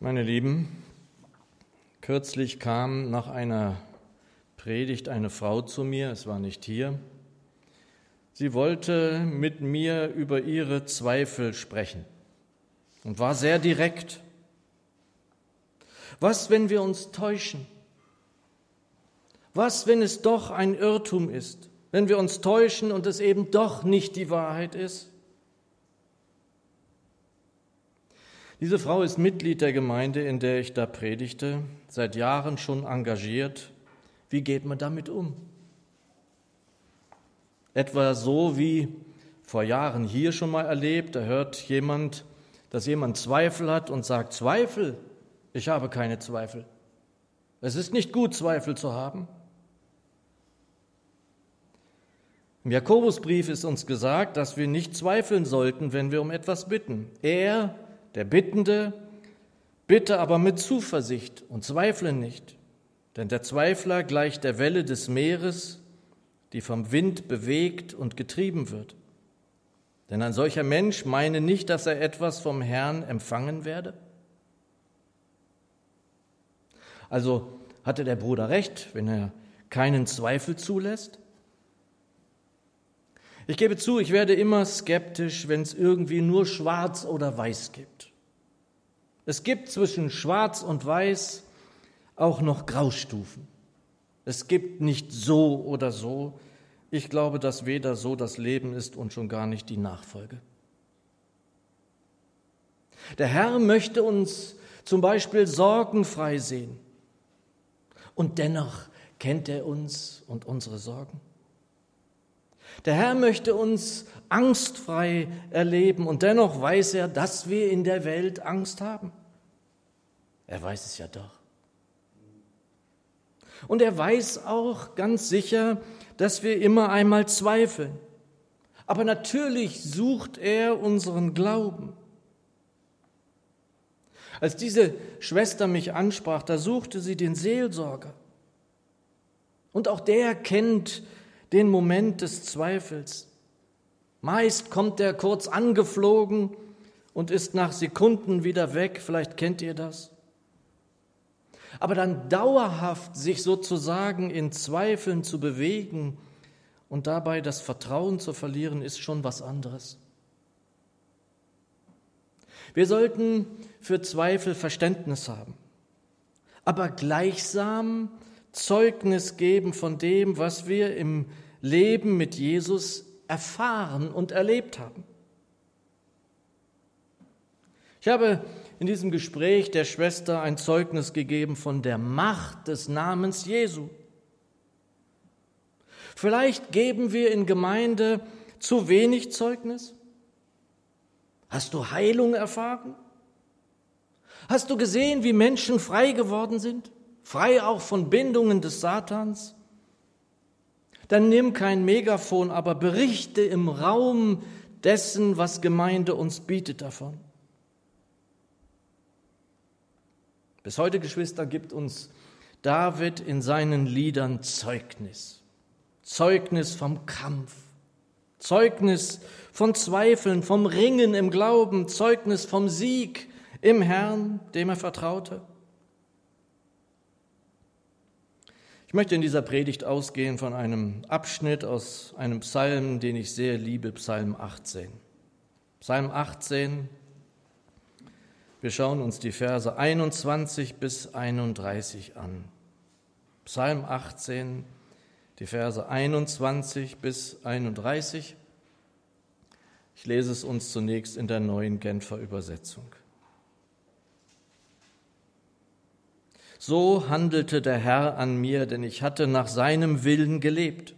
Meine Lieben, kürzlich kam nach einer Predigt eine Frau zu mir, es war nicht hier. Sie wollte mit mir über ihre Zweifel sprechen und war sehr direkt. Was, wenn wir uns täuschen? Was, wenn es doch ein Irrtum ist, wenn wir uns täuschen und es eben doch nicht die Wahrheit ist? Diese Frau ist Mitglied der Gemeinde, in der ich da predigte, seit Jahren schon engagiert. Wie geht man damit um? Etwa so wie vor Jahren hier schon mal erlebt, da hört jemand, dass jemand Zweifel hat und sagt, Zweifel, ich habe keine Zweifel. Es ist nicht gut, Zweifel zu haben. Im Jakobusbrief ist uns gesagt, dass wir nicht zweifeln sollten, wenn wir um etwas bitten. Er, der Bittende, bitte aber mit Zuversicht und zweifle nicht, denn der Zweifler gleicht der Welle des Meeres, die vom Wind bewegt und getrieben wird. Denn ein solcher Mensch meine nicht, dass er etwas vom Herrn empfangen werde. Also hatte der Bruder recht, wenn er keinen Zweifel zulässt? Ich gebe zu, ich werde immer skeptisch, wenn es irgendwie nur schwarz oder weiß gibt. Es gibt zwischen schwarz und weiß auch noch Graustufen. Es gibt nicht so oder so. Ich glaube, dass weder so das Leben ist und schon gar nicht die Nachfolge. Der Herr möchte uns zum Beispiel sorgenfrei sehen. Und dennoch kennt er uns und unsere Sorgen. Der Herr möchte uns angstfrei erleben und dennoch weiß er, dass wir in der Welt Angst haben. Er weiß es ja doch. Und er weiß auch ganz sicher, dass wir immer einmal zweifeln. Aber natürlich sucht er unseren Glauben. Als diese Schwester mich ansprach, da suchte sie den Seelsorger. Und auch der kennt den Moment des Zweifels. Meist kommt er kurz angeflogen und ist nach Sekunden wieder weg, vielleicht kennt ihr das. Aber dann dauerhaft sich sozusagen in Zweifeln zu bewegen und dabei das Vertrauen zu verlieren, ist schon was anderes. Wir sollten für Zweifel Verständnis haben, aber gleichsam Zeugnis geben von dem, was wir im Leben mit Jesus erfahren und erlebt haben. Ich habe in diesem Gespräch der Schwester ein Zeugnis gegeben von der Macht des Namens Jesu. Vielleicht geben wir in Gemeinde zu wenig Zeugnis. Hast du Heilung erfahren? Hast du gesehen, wie Menschen frei geworden sind? frei auch von Bindungen des Satans, dann nimm kein Megafon, aber berichte im Raum dessen, was Gemeinde uns bietet davon. Bis heute, Geschwister, gibt uns David in seinen Liedern Zeugnis. Zeugnis vom Kampf, Zeugnis von Zweifeln, vom Ringen im Glauben, Zeugnis vom Sieg im Herrn, dem er vertraute. Ich möchte in dieser Predigt ausgehen von einem Abschnitt aus einem Psalm, den ich sehr liebe, Psalm 18. Psalm 18, wir schauen uns die Verse 21 bis 31 an. Psalm 18, die Verse 21 bis 31. Ich lese es uns zunächst in der neuen Genfer Übersetzung. So handelte der Herr an mir, denn ich hatte nach seinem Willen gelebt.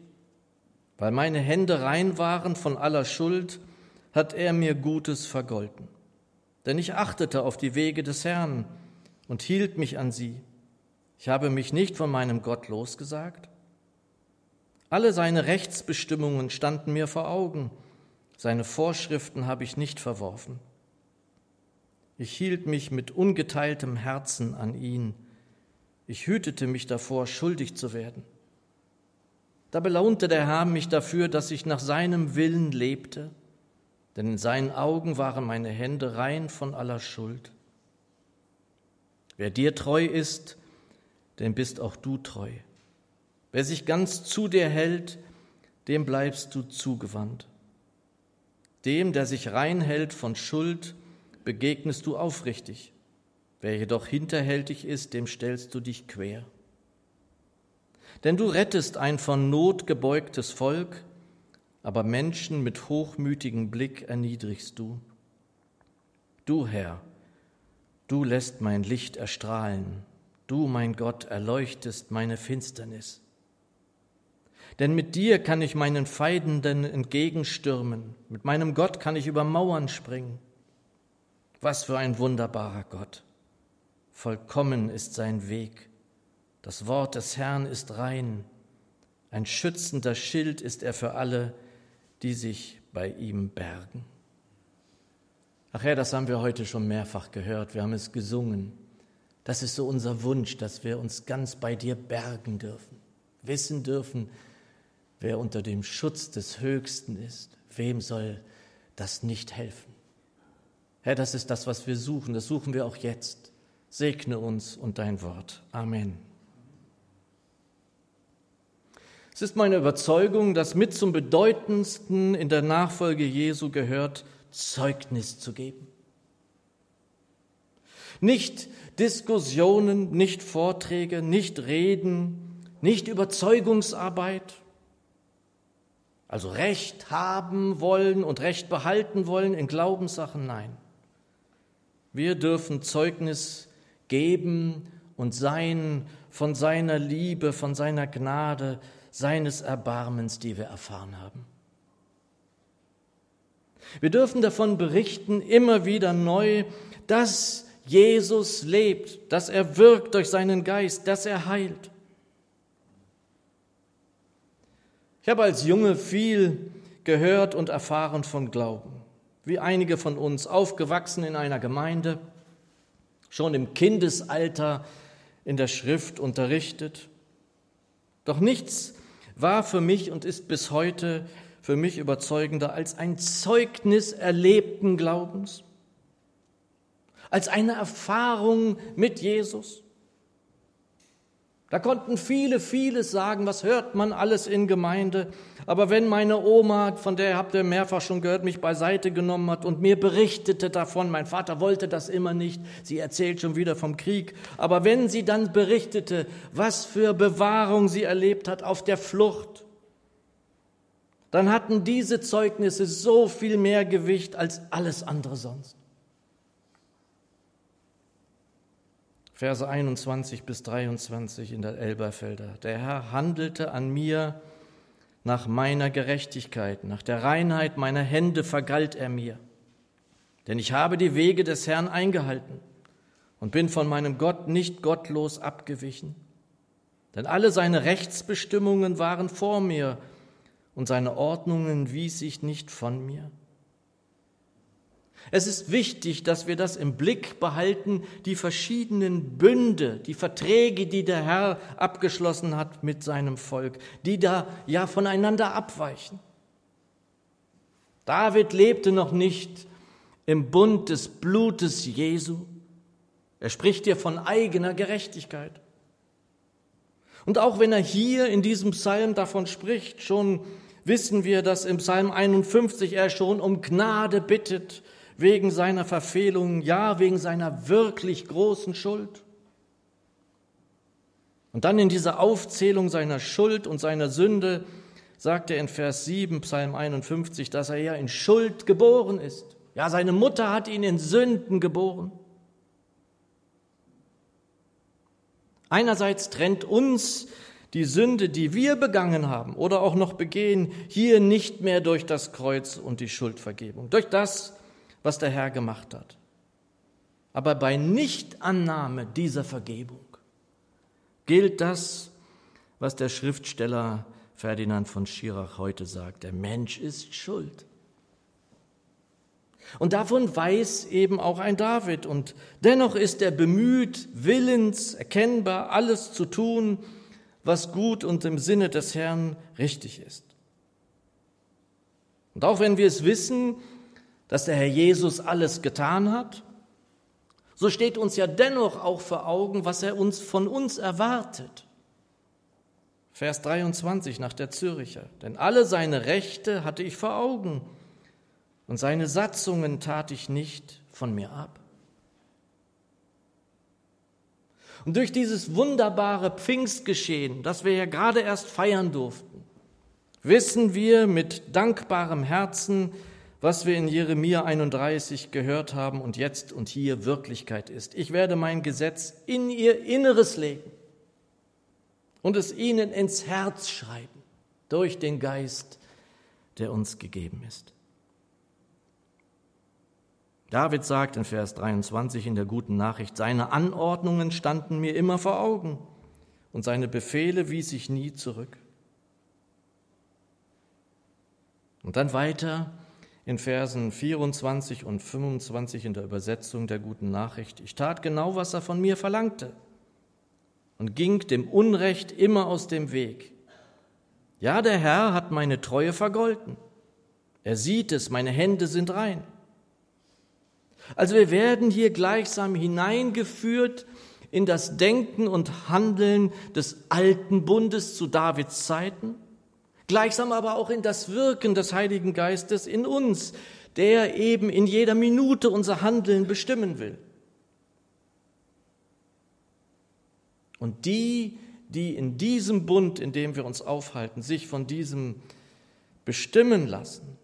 Weil meine Hände rein waren von aller Schuld, hat er mir Gutes vergolten. Denn ich achtete auf die Wege des Herrn und hielt mich an sie. Ich habe mich nicht von meinem Gott losgesagt. Alle seine Rechtsbestimmungen standen mir vor Augen, seine Vorschriften habe ich nicht verworfen. Ich hielt mich mit ungeteiltem Herzen an ihn ich hütete mich davor, schuldig zu werden. Da belaunte der Herr mich dafür, dass ich nach seinem Willen lebte, denn in seinen Augen waren meine Hände rein von aller Schuld. Wer dir treu ist, dem bist auch du treu. Wer sich ganz zu dir hält, dem bleibst du zugewandt. Dem, der sich rein hält von Schuld, begegnest du aufrichtig. Wer jedoch hinterhältig ist, dem stellst du dich quer. Denn du rettest ein von Not gebeugtes Volk, aber Menschen mit hochmütigem Blick erniedrigst du. Du, Herr, du lässt mein Licht erstrahlen, du, mein Gott, erleuchtest meine Finsternis. Denn mit dir kann ich meinen Feindenden entgegenstürmen, mit meinem Gott kann ich über Mauern springen. Was für ein wunderbarer Gott. Vollkommen ist sein Weg. Das Wort des Herrn ist rein. Ein schützender Schild ist er für alle, die sich bei ihm bergen. Ach ja, das haben wir heute schon mehrfach gehört. Wir haben es gesungen. Das ist so unser Wunsch, dass wir uns ganz bei dir bergen dürfen, wissen dürfen, wer unter dem Schutz des Höchsten ist. Wem soll das nicht helfen? Herr, das ist das, was wir suchen. Das suchen wir auch jetzt. Segne uns und dein Wort. Amen. Es ist meine Überzeugung, dass mit zum bedeutendsten in der Nachfolge Jesu gehört, Zeugnis zu geben. Nicht Diskussionen, nicht Vorträge, nicht Reden, nicht Überzeugungsarbeit, also Recht haben wollen und Recht behalten wollen in Glaubenssachen, nein. Wir dürfen Zeugnis geben und sein von seiner Liebe, von seiner Gnade, seines Erbarmens, die wir erfahren haben. Wir dürfen davon berichten, immer wieder neu, dass Jesus lebt, dass er wirkt durch seinen Geist, dass er heilt. Ich habe als Junge viel gehört und erfahren von Glauben, wie einige von uns, aufgewachsen in einer Gemeinde, schon im Kindesalter in der Schrift unterrichtet. Doch nichts war für mich und ist bis heute für mich überzeugender als ein Zeugnis erlebten Glaubens, als eine Erfahrung mit Jesus. Da konnten viele, vieles sagen, was hört man alles in Gemeinde. Aber wenn meine Oma, von der habt ihr mehrfach schon gehört, mich beiseite genommen hat und mir berichtete davon, mein Vater wollte das immer nicht, sie erzählt schon wieder vom Krieg, aber wenn sie dann berichtete, was für Bewahrung sie erlebt hat auf der Flucht, dann hatten diese Zeugnisse so viel mehr Gewicht als alles andere sonst. Verse 21 bis 23 in der Elberfelder. Der Herr handelte an mir nach meiner Gerechtigkeit, nach der Reinheit meiner Hände vergalt er mir. Denn ich habe die Wege des Herrn eingehalten und bin von meinem Gott nicht gottlos abgewichen. Denn alle seine Rechtsbestimmungen waren vor mir und seine Ordnungen wies ich nicht von mir. Es ist wichtig, dass wir das im Blick behalten, die verschiedenen Bünde, die Verträge, die der Herr abgeschlossen hat mit seinem Volk, die da ja voneinander abweichen. David lebte noch nicht im Bund des Blutes Jesu. Er spricht hier von eigener Gerechtigkeit. Und auch wenn er hier in diesem Psalm davon spricht, schon wissen wir, dass im Psalm 51 er schon um Gnade bittet, wegen seiner Verfehlungen, ja wegen seiner wirklich großen Schuld. Und dann in dieser Aufzählung seiner Schuld und seiner Sünde sagt er in Vers 7, Psalm 51, dass er ja in Schuld geboren ist. Ja, seine Mutter hat ihn in Sünden geboren. Einerseits trennt uns die Sünde, die wir begangen haben oder auch noch begehen, hier nicht mehr durch das Kreuz und die Schuldvergebung, durch das, was der Herr gemacht hat. Aber bei Nichtannahme dieser Vergebung gilt das, was der Schriftsteller Ferdinand von Schirach heute sagt. Der Mensch ist schuld. Und davon weiß eben auch ein David. Und dennoch ist er bemüht, willens, erkennbar, alles zu tun, was gut und im Sinne des Herrn richtig ist. Und auch wenn wir es wissen, dass der Herr Jesus alles getan hat, so steht uns ja dennoch auch vor Augen, was er uns von uns erwartet. Vers 23 nach der Züricher. Denn alle seine Rechte hatte ich vor Augen und seine Satzungen tat ich nicht von mir ab. Und durch dieses wunderbare Pfingstgeschehen, das wir ja gerade erst feiern durften, wissen wir mit dankbarem Herzen, was wir in Jeremia 31 gehört haben und jetzt und hier Wirklichkeit ist. Ich werde mein Gesetz in ihr Inneres legen und es ihnen ins Herz schreiben durch den Geist, der uns gegeben ist. David sagt in Vers 23 in der guten Nachricht, seine Anordnungen standen mir immer vor Augen und seine Befehle wies ich nie zurück. Und dann weiter in Versen 24 und 25 in der Übersetzung der guten Nachricht. Ich tat genau, was er von mir verlangte und ging dem Unrecht immer aus dem Weg. Ja, der Herr hat meine Treue vergolten. Er sieht es, meine Hände sind rein. Also wir werden hier gleichsam hineingeführt in das Denken und Handeln des alten Bundes zu Davids Zeiten gleichsam aber auch in das Wirken des Heiligen Geistes in uns, der eben in jeder Minute unser Handeln bestimmen will. Und die, die in diesem Bund, in dem wir uns aufhalten, sich von diesem bestimmen lassen,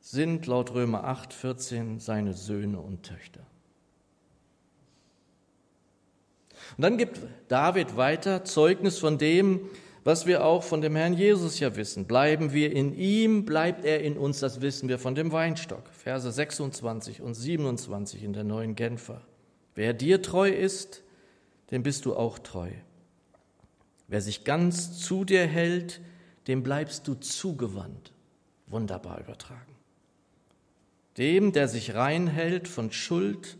sind laut Römer 8, 14 seine Söhne und Töchter. Und dann gibt David weiter Zeugnis von dem, was wir auch von dem Herrn Jesus ja wissen. Bleiben wir in ihm, bleibt er in uns, das wissen wir von dem Weinstock. Verse 26 und 27 in der neuen Genfer. Wer dir treu ist, dem bist du auch treu. Wer sich ganz zu dir hält, dem bleibst du zugewandt. Wunderbar übertragen. Dem, der sich rein hält von Schuld,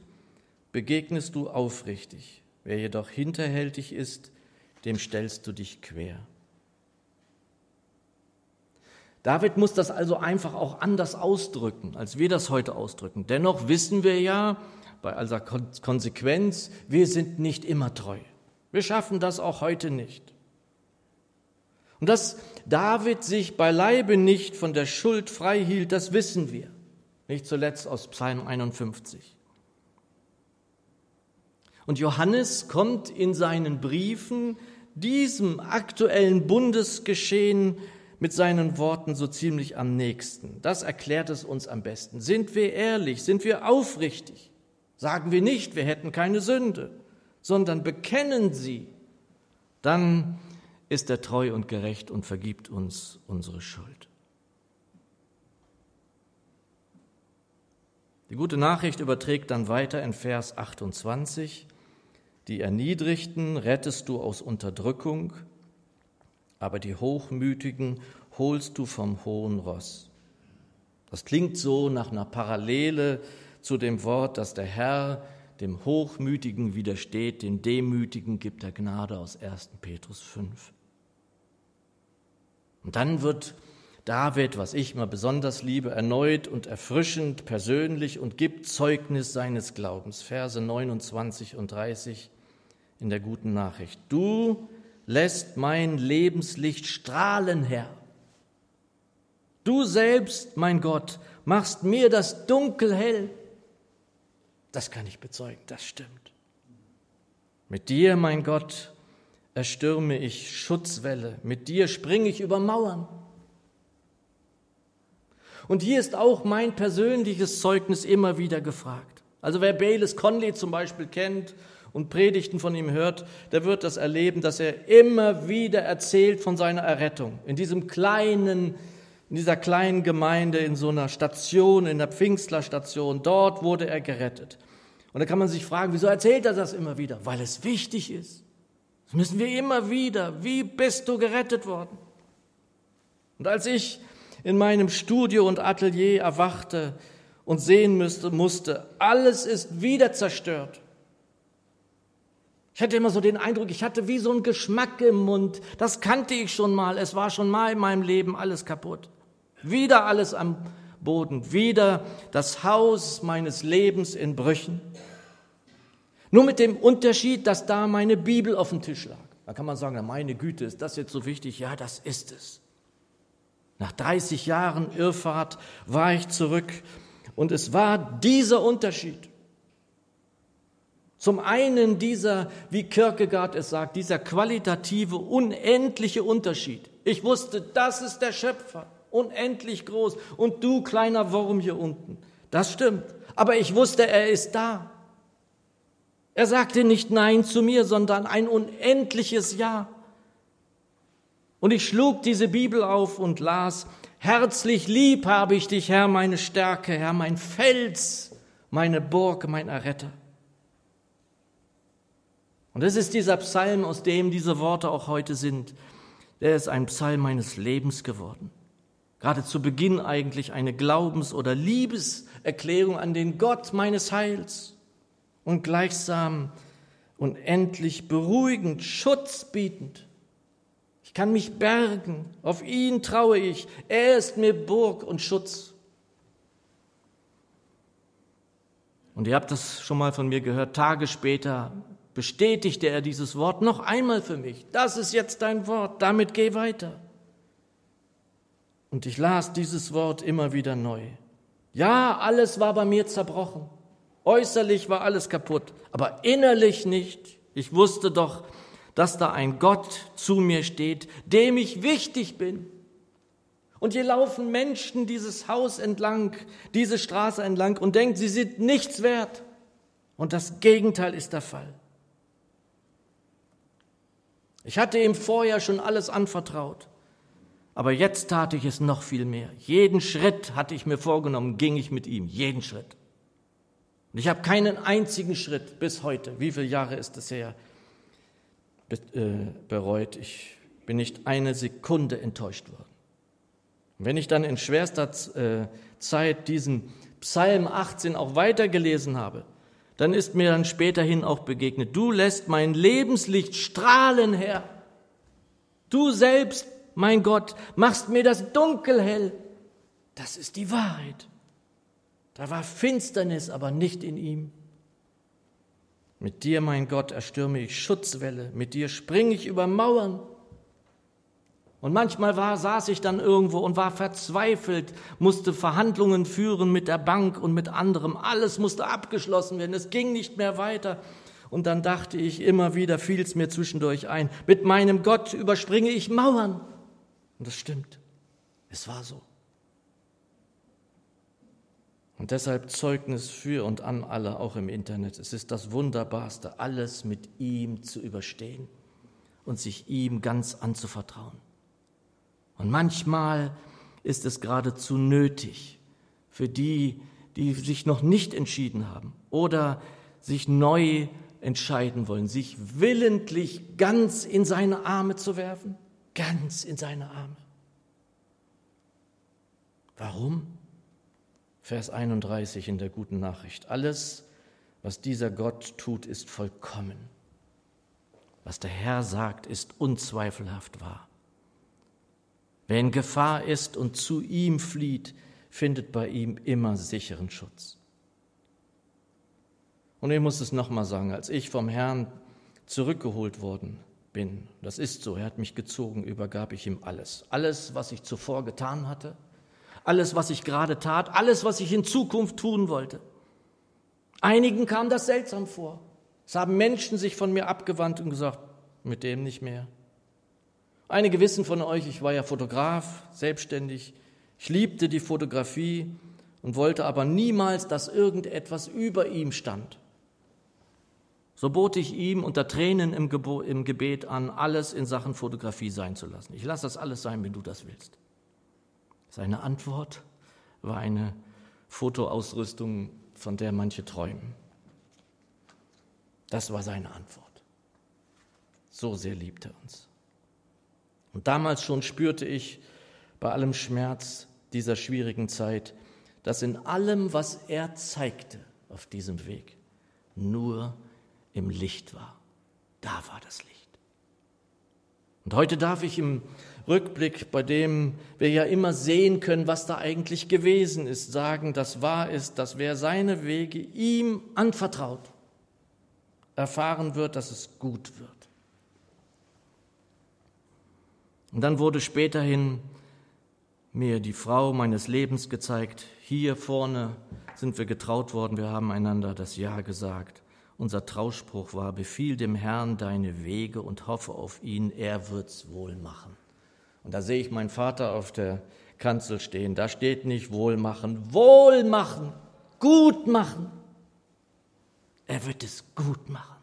begegnest du aufrichtig. Wer jedoch hinterhältig ist, dem stellst du dich quer. David muss das also einfach auch anders ausdrücken, als wir das heute ausdrücken. Dennoch wissen wir ja bei aller Konsequenz, wir sind nicht immer treu. Wir schaffen das auch heute nicht. Und dass David sich beileibe nicht von der Schuld frei hielt, das wissen wir. Nicht zuletzt aus Psalm 51. Und Johannes kommt in seinen Briefen diesem aktuellen Bundesgeschehen mit seinen Worten so ziemlich am nächsten. Das erklärt es uns am besten. Sind wir ehrlich? Sind wir aufrichtig? Sagen wir nicht, wir hätten keine Sünde, sondern bekennen sie. Dann ist er treu und gerecht und vergibt uns unsere Schuld. Die gute Nachricht überträgt dann weiter in Vers 28. Die Erniedrigten rettest du aus Unterdrückung, aber die Hochmütigen holst du vom hohen Ross. Das klingt so nach einer Parallele zu dem Wort, dass der Herr dem Hochmütigen widersteht, dem Demütigen gibt er Gnade aus 1. Petrus 5. Und dann wird David, was ich mal besonders liebe, erneut und erfrischend persönlich und gibt Zeugnis seines Glaubens. Verse 29 und 30 in der guten Nachricht. Du lässt mein Lebenslicht strahlen, Herr. Du selbst, mein Gott, machst mir das Dunkel hell. Das kann ich bezeugen, das stimmt. Mit dir, mein Gott, erstürme ich Schutzwelle, mit dir springe ich über Mauern. Und hier ist auch mein persönliches Zeugnis immer wieder gefragt. Also wer Bayless Conley zum Beispiel kennt und Predigten von ihm hört, der wird das erleben, dass er immer wieder erzählt von seiner Errettung. In diesem kleinen, in dieser kleinen Gemeinde, in so einer Station, in der Pfingstlerstation, dort wurde er gerettet. Und da kann man sich fragen, wieso erzählt er das immer wieder? Weil es wichtig ist. Das müssen wir immer wieder. Wie bist du gerettet worden? Und als ich in meinem Studio und Atelier erwachte und sehen müsste, musste, alles ist wieder zerstört. Ich hatte immer so den Eindruck, ich hatte wie so einen Geschmack im Mund. Das kannte ich schon mal. Es war schon mal in meinem Leben alles kaputt. Wieder alles am Boden. Wieder das Haus meines Lebens in Brüchen. Nur mit dem Unterschied, dass da meine Bibel auf dem Tisch lag. Da kann man sagen, meine Güte, ist das jetzt so wichtig? Ja, das ist es. Nach 30 Jahren Irrfahrt war ich zurück und es war dieser Unterschied. Zum einen dieser, wie Kierkegaard es sagt, dieser qualitative, unendliche Unterschied. Ich wusste, das ist der Schöpfer, unendlich groß und du kleiner Wurm hier unten. Das stimmt. Aber ich wusste, er ist da. Er sagte nicht Nein zu mir, sondern ein unendliches Ja. Und ich schlug diese Bibel auf und las, herzlich lieb habe ich dich, Herr, meine Stärke, Herr, mein Fels, meine Burg, mein Erretter. Und es ist dieser Psalm, aus dem diese Worte auch heute sind. Der ist ein Psalm meines Lebens geworden. Gerade zu Beginn eigentlich eine Glaubens- oder Liebeserklärung an den Gott meines Heils und gleichsam unendlich beruhigend, Schutz bietend ich kann mich bergen. Auf ihn traue ich. Er ist mir Burg und Schutz. Und ihr habt das schon mal von mir gehört. Tage später bestätigte er dieses Wort noch einmal für mich. Das ist jetzt dein Wort. Damit geh weiter. Und ich las dieses Wort immer wieder neu. Ja, alles war bei mir zerbrochen. Äußerlich war alles kaputt, aber innerlich nicht. Ich wusste doch, dass da ein Gott zu mir steht, dem ich wichtig bin. Und hier laufen Menschen dieses Haus entlang, diese Straße entlang und denken, sie sind nichts wert. Und das Gegenteil ist der Fall. Ich hatte ihm vorher schon alles anvertraut, aber jetzt tat ich es noch viel mehr. Jeden Schritt hatte ich mir vorgenommen, ging ich mit ihm, jeden Schritt. Und ich habe keinen einzigen Schritt bis heute, wie viele Jahre ist es her, äh, bereut. Ich bin nicht eine Sekunde enttäuscht worden. Und wenn ich dann in schwerster äh, Zeit diesen Psalm 18 auch weitergelesen habe, dann ist mir dann späterhin auch begegnet, du lässt mein Lebenslicht strahlen, Herr. Du selbst, mein Gott, machst mir das Dunkel hell. Das ist die Wahrheit. Da war Finsternis, aber nicht in ihm. Mit dir, mein Gott, erstürme ich Schutzwelle, mit dir springe ich über Mauern. Und manchmal war, saß ich dann irgendwo und war verzweifelt, musste Verhandlungen führen mit der Bank und mit anderem. Alles musste abgeschlossen werden, es ging nicht mehr weiter. Und dann dachte ich immer wieder, fiel es mir zwischendurch ein, mit meinem Gott überspringe ich Mauern. Und das stimmt, es war so. Und deshalb Zeugnis für und an alle, auch im Internet. Es ist das Wunderbarste, alles mit ihm zu überstehen und sich ihm ganz anzuvertrauen. Und manchmal ist es geradezu nötig für die, die sich noch nicht entschieden haben oder sich neu entscheiden wollen, sich willentlich ganz in seine Arme zu werfen, ganz in seine Arme. Warum? Vers 31 in der guten Nachricht. Alles, was dieser Gott tut, ist vollkommen. Was der Herr sagt, ist unzweifelhaft wahr. Wer in Gefahr ist und zu ihm flieht, findet bei ihm immer sicheren Schutz. Und ich muss es nochmal sagen, als ich vom Herrn zurückgeholt worden bin, das ist so, er hat mich gezogen, übergab ich ihm alles. Alles, was ich zuvor getan hatte, alles, was ich gerade tat, alles, was ich in Zukunft tun wollte. Einigen kam das seltsam vor. Es haben Menschen sich von mir abgewandt und gesagt, mit dem nicht mehr. Einige wissen von euch, ich war ja Fotograf, selbstständig. Ich liebte die Fotografie und wollte aber niemals, dass irgendetwas über ihm stand. So bot ich ihm unter Tränen im, Gebet an, alles in Sachen Fotografie sein zu lassen. Ich lasse das alles sein, wenn du das willst. Seine Antwort war eine Fotoausrüstung, von der manche träumen. Das war seine Antwort. So sehr liebt er uns. Und damals schon spürte ich bei allem Schmerz dieser schwierigen Zeit, dass in allem, was er zeigte auf diesem Weg, nur im Licht war. Da war das Licht. Und heute darf ich im Rückblick, bei dem wir ja immer sehen können, was da eigentlich gewesen ist, sagen, dass wahr ist, dass wer seine Wege ihm anvertraut, erfahren wird, dass es gut wird. Und dann wurde späterhin mir die Frau meines Lebens gezeigt. Hier vorne sind wir getraut worden, wir haben einander das Ja gesagt. Unser Trauspruch war, befiehl dem Herrn deine Wege und hoffe auf ihn, er wird's wohl machen. Und da sehe ich meinen Vater auf der Kanzel stehen. Da steht nicht wohl machen, wohl machen, gut machen. Er wird es gut machen.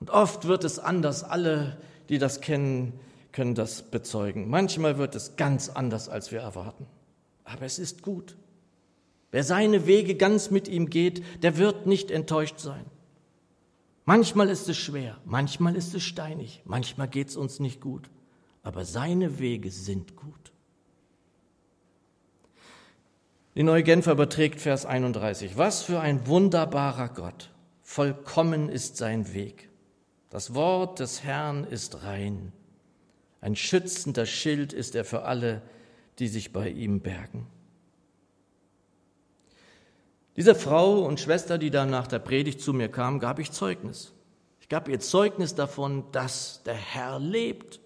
Und oft wird es anders. Alle, die das kennen, können das bezeugen. Manchmal wird es ganz anders, als wir erwarten. Aber es ist gut. Wer seine Wege ganz mit ihm geht, der wird nicht enttäuscht sein. Manchmal ist es schwer, manchmal ist es steinig, manchmal geht es uns nicht gut, aber seine Wege sind gut. Die Neue Genfer überträgt Vers 31. Was für ein wunderbarer Gott. Vollkommen ist sein Weg. Das Wort des Herrn ist rein. Ein schützender Schild ist er für alle, die sich bei ihm bergen. Dieser Frau und Schwester, die dann nach der Predigt zu mir kam, gab ich Zeugnis. Ich gab ihr Zeugnis davon, dass der Herr lebt,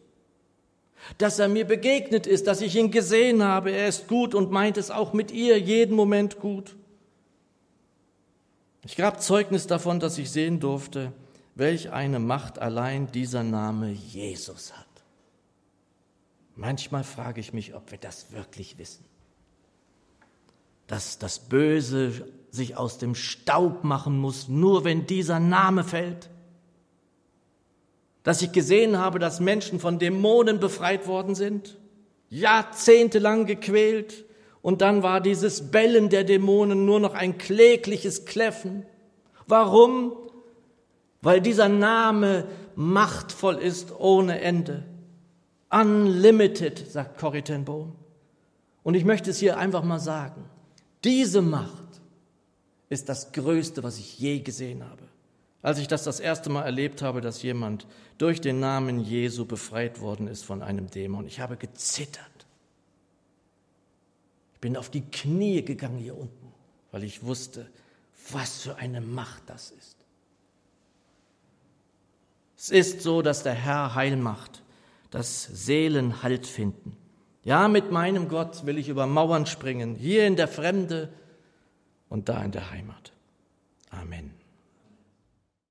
dass er mir begegnet ist, dass ich ihn gesehen habe. Er ist gut und meint es auch mit ihr jeden Moment gut. Ich gab Zeugnis davon, dass ich sehen durfte, welch eine Macht allein dieser Name Jesus hat. Manchmal frage ich mich, ob wir das wirklich wissen dass das Böse sich aus dem Staub machen muss, nur wenn dieser Name fällt. Dass ich gesehen habe, dass Menschen von Dämonen befreit worden sind, jahrzehntelang gequält, und dann war dieses Bellen der Dämonen nur noch ein klägliches Kläffen. Warum? Weil dieser Name machtvoll ist ohne Ende. Unlimited, sagt Corrie ten Bohm. Und ich möchte es hier einfach mal sagen. Diese Macht ist das Größte, was ich je gesehen habe. Als ich das das erste Mal erlebt habe, dass jemand durch den Namen Jesu befreit worden ist von einem Dämon, ich habe gezittert. Ich bin auf die Knie gegangen hier unten, weil ich wusste, was für eine Macht das ist. Es ist so, dass der Herr Heil macht, dass Seelen Halt finden. Ja, mit meinem Gott will ich über Mauern springen, hier in der Fremde und da in der Heimat. Amen.